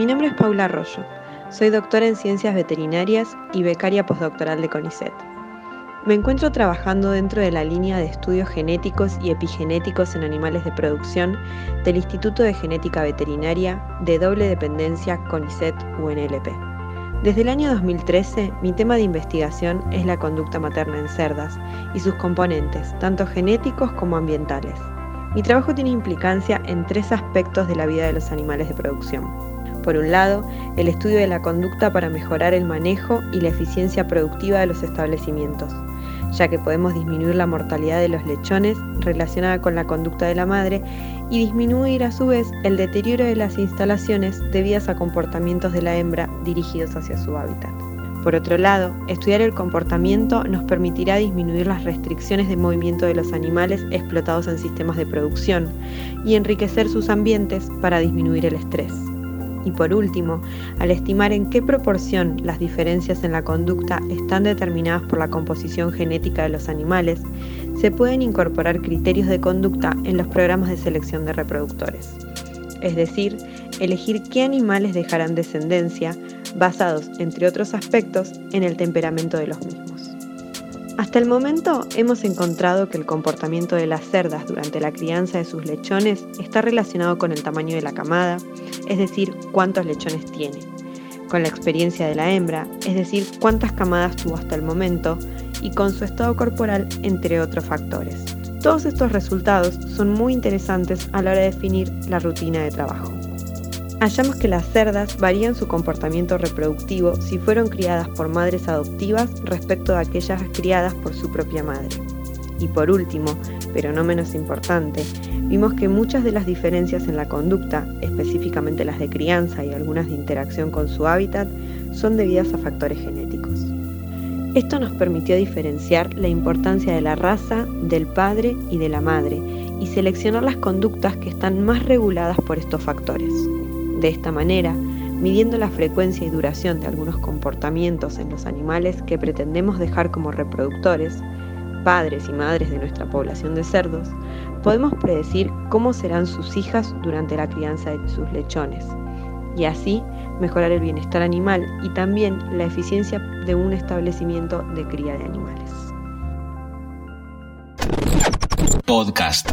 Mi nombre es Paula Arroyo. Soy doctora en ciencias veterinarias y becaria postdoctoral de CONICET. Me encuentro trabajando dentro de la línea de estudios genéticos y epigenéticos en animales de producción del Instituto de Genética Veterinaria de doble dependencia CONICET-UNLP. Desde el año 2013, mi tema de investigación es la conducta materna en cerdas y sus componentes, tanto genéticos como ambientales. Mi trabajo tiene implicancia en tres aspectos de la vida de los animales de producción. Por un lado, el estudio de la conducta para mejorar el manejo y la eficiencia productiva de los establecimientos, ya que podemos disminuir la mortalidad de los lechones relacionada con la conducta de la madre y disminuir a su vez el deterioro de las instalaciones debidas a comportamientos de la hembra dirigidos hacia su hábitat. Por otro lado, estudiar el comportamiento nos permitirá disminuir las restricciones de movimiento de los animales explotados en sistemas de producción y enriquecer sus ambientes para disminuir el estrés. Y por último, al estimar en qué proporción las diferencias en la conducta están determinadas por la composición genética de los animales, se pueden incorporar criterios de conducta en los programas de selección de reproductores. Es decir, elegir qué animales dejarán descendencia, basados, entre otros aspectos, en el temperamento de los mismos. Hasta el momento hemos encontrado que el comportamiento de las cerdas durante la crianza de sus lechones está relacionado con el tamaño de la camada, es decir, cuántos lechones tiene, con la experiencia de la hembra, es decir, cuántas camadas tuvo hasta el momento, y con su estado corporal, entre otros factores. Todos estos resultados son muy interesantes a la hora de definir la rutina de trabajo hallamos que las cerdas varían su comportamiento reproductivo si fueron criadas por madres adoptivas respecto a aquellas criadas por su propia madre. Y por último, pero no menos importante, vimos que muchas de las diferencias en la conducta, específicamente las de crianza y algunas de interacción con su hábitat, son debidas a factores genéticos. Esto nos permitió diferenciar la importancia de la raza, del padre y de la madre, y seleccionar las conductas que están más reguladas por estos factores. De esta manera, midiendo la frecuencia y duración de algunos comportamientos en los animales que pretendemos dejar como reproductores, padres y madres de nuestra población de cerdos, podemos predecir cómo serán sus hijas durante la crianza de sus lechones y así mejorar el bienestar animal y también la eficiencia de un establecimiento de cría de animales. Podcast.